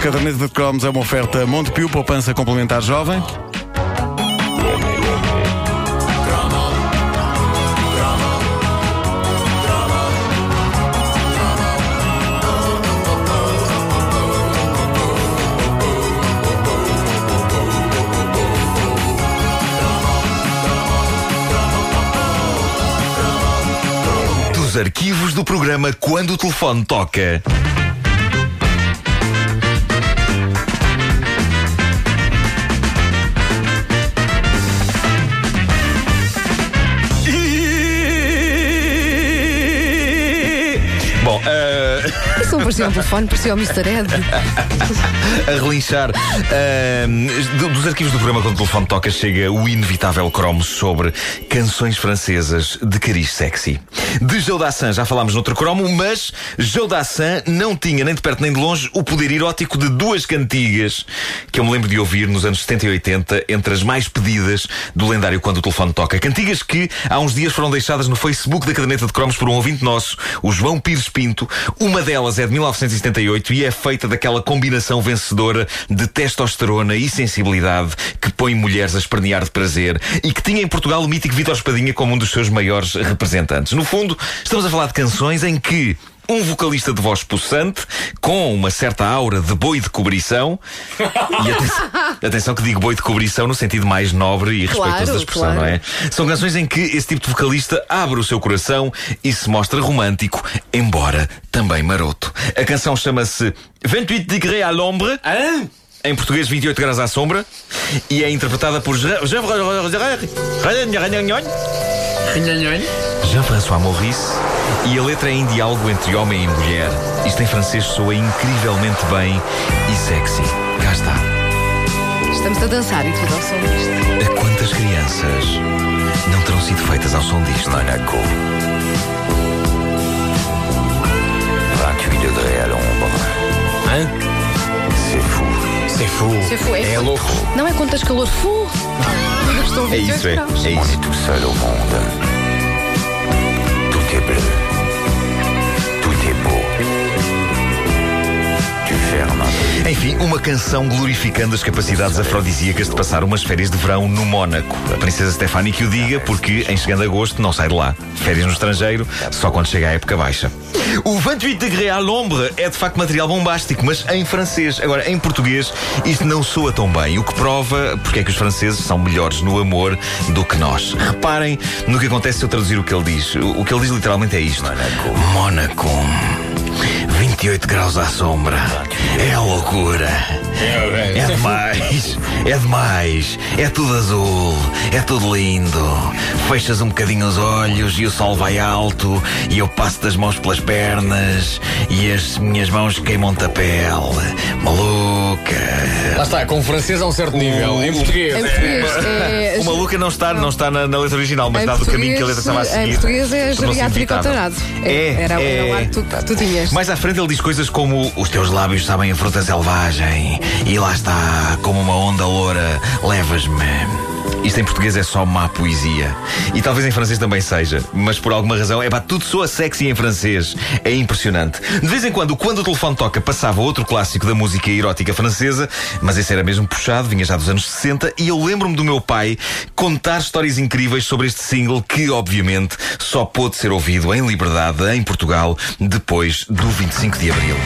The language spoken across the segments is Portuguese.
caderneta de cromos é uma oferta Montepio, poupança complementar jovem. Dos arquivos do programa Quando o Telefone Toca. Não parecia um telefone, parecia o Mr. Ed. a relinchar. Do- dos arquivos do programa Quando o Telefone Toca chega o inevitável cromo sobre canções francesas de cariz sexy. De Joe Dassin já falámos noutro cromo, mas Joe Dassin não tinha nem de perto nem de longe o poder erótico de duas cantigas que eu me lembro de ouvir nos anos 70 e 80 entre as mais pedidas do lendário Quando o Telefone Toca. Cantigas que há uns dias foram deixadas no Facebook da caderneta de cromos por um ouvinte nosso, o João Pires Pinto. Uma delas é de 1978 e é feita daquela combinação vencedora de testosterona e sensibilidade que põe mulheres a espernear de prazer e que tinha em Portugal o mítico Vítor Espadinha como um dos seus maiores representantes. No fundo, estamos a falar de canções em que um vocalista de voz possante, com uma certa aura de boi de cobrição, e atenção, atenção que digo boi de cobrição no sentido mais nobre e respeitoso Claro, da expressão, claro. não é? São canções em que esse tipo de vocalista abre o seu coração e se mostra romântico, embora também maroto. A canção chama-se 28 degrés à l'ombre. Em português, 28 graus à sombra. E é interpretada por Jean- Jean- Jean-François Maurice. E a letra é em diálogo entre homem e mulher. Isto em francês soa incrivelmente bem e sexy. Cá está. Estamos a dançar e tudo ao som disto. A quantas crianças não terão sido feitas ao som disto? Monaco. 28 degrés à l'ombre. Hein C'est fou. C'est fou. C'est fou, é É fou. louco. Não é quantas calor fu. Estou É 28 isso, é. É On isso. est tout seul au monde. Enfim, uma canção glorificando as capacidades afrodisíacas de passar umas férias de verão no Mónaco. A princesa Stefani que o diga, porque em chegando agosto não sai de lá. Férias no estrangeiro, só quando chega a época baixa. O 28 degrés à l'ombre é de facto material bombástico, mas em francês. Agora, em português, isto não soa tão bem, o que prova porque é que os franceses são melhores no amor do que nós. Reparem no que acontece se eu traduzir o que ele diz. O que ele diz literalmente é isto: Mónaco. 28 graus à sombra. É loucura. É demais. É demais. É tudo azul. É tudo lindo. Fechas um bocadinho os olhos e o sol vai alto e eu passo das mãos pelas pernas e as minhas mãos queimam-te a pele. Lá está, com francês a um certo nível. Em português. Em português é. O maluca não está, não está na, na letra original, mas Em dado o caminho que a letra estava a seguir. Em português é geriátrico alterado. É, Era, é. era o ar que tu, tu tinhas. Mais à frente ele diz coisas como Os teus lábios sabem a fruta selvagem E lá está, como uma onda loura Levas-me isto em português é só má poesia. E talvez em francês também seja. Mas por alguma razão, é pá, tudo soa sexy em francês. É impressionante. De vez em quando, quando o telefone toca, passava outro clássico da música erótica francesa, mas esse era mesmo puxado, vinha já dos anos 60, e eu lembro-me do meu pai contar histórias incríveis sobre este single que, obviamente, só pôde ser ouvido em liberdade em Portugal depois do 25 de Abril.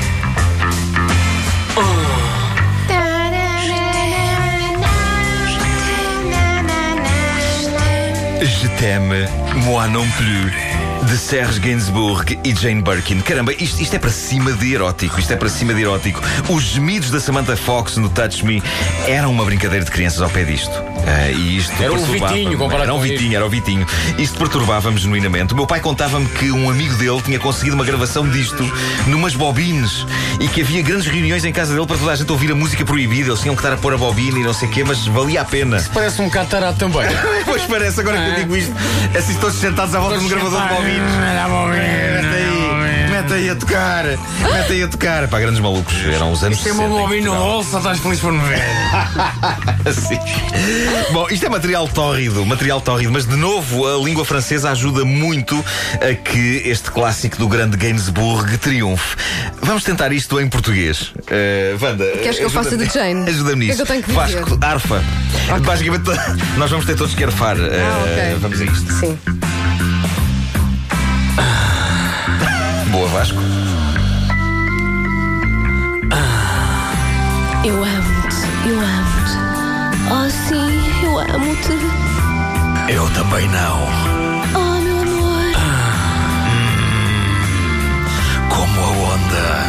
Je t'aime, moi non plus. De Serge Gainsbourg e Jane Birkin. Caramba, isto, isto é para cima de erótico. Isto é para cima de erótico. Os gemidos da Samantha Fox no Touch Me eram uma brincadeira de crianças ao pé disto. Ah, e isto Era o perturbava-me. Vitinho comparado Era um isto. Vitinho, era o Vitinho. Isto perturbava-me genuinamente. O meu pai contava-me que um amigo dele tinha conseguido uma gravação disto numas bobines e que havia grandes reuniões em casa dele para toda a gente ouvir a música proibida. Eles tinham que estar a pôr a bobina e não sei o quê, mas valia a pena. Parece um tarado também. Pois parece, agora que eu digo isto, assim todos sentados à volta de um gravador de bobinas. Mete aí, mete mete aí a tocar, mete aí a tocar. Pá, grandes malucos, eram os anos Tem 60 uma em bobina no Portugal. bolso, estás feliz por me ver. Sim. Bom, isto é material tórrido, material tórrido, mas de novo a língua francesa ajuda muito a que este clássico do grande Gainsbourg triunfe. Vamos tentar isto em português. Uh, Wanda, Queres que eu faça ajuda-me- de Jane? Ajuda-me O que é nisso. que eu tenho que dizer? Vasco, arfa. Basicamente, nós vamos ter todos que arfar. Uh, Ah, ok. Vamos a isto. Sim. Vasco. Eu amo-te, eu amo-te. Oh, sim, eu amo-te. Eu também não. Oh, meu amor. Como a onda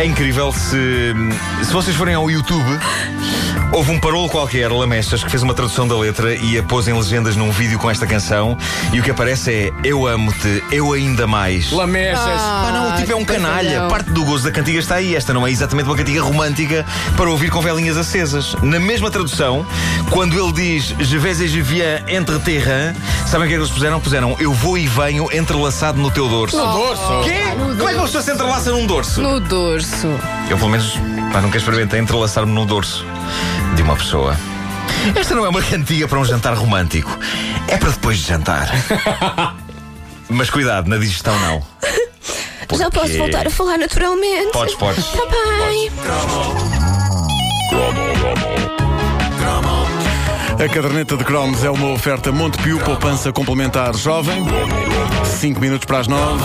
É incrível se, se vocês forem ao YouTube. Houve um parolo qualquer, Lamechas, que fez uma tradução da letra e a pôs em legendas num vídeo com esta canção. E o que aparece é Eu amo-te, eu ainda mais. Lamechas. Ah, não, o tipo é um canalha. Parte do gozo da cantiga está aí. Esta não é exatamente uma cantiga romântica para ouvir com velinhas acesas. Na mesma tradução, quando ele diz Je vais et je viens entre terrain, sabem o que é que eles puseram? Puseram Eu vou e venho entrelaçado no teu dorso. No dorso. Quê? Como é que uma pessoa se entrelaça num dorso? No dorso. Eu, pelo menos, pá, nunca experimentei entrelaçar-me no dorso de uma pessoa. Esta não é uma cantiga para um jantar romântico. É para depois de jantar. Mas cuidado, na digestão não. Já Porque- posso voltar a falar naturalmente? Podes, podes. Tá bem. A caderneta de cromos é uma oferta Montepio, poupança complementar jovem. 5 minutos para as 9.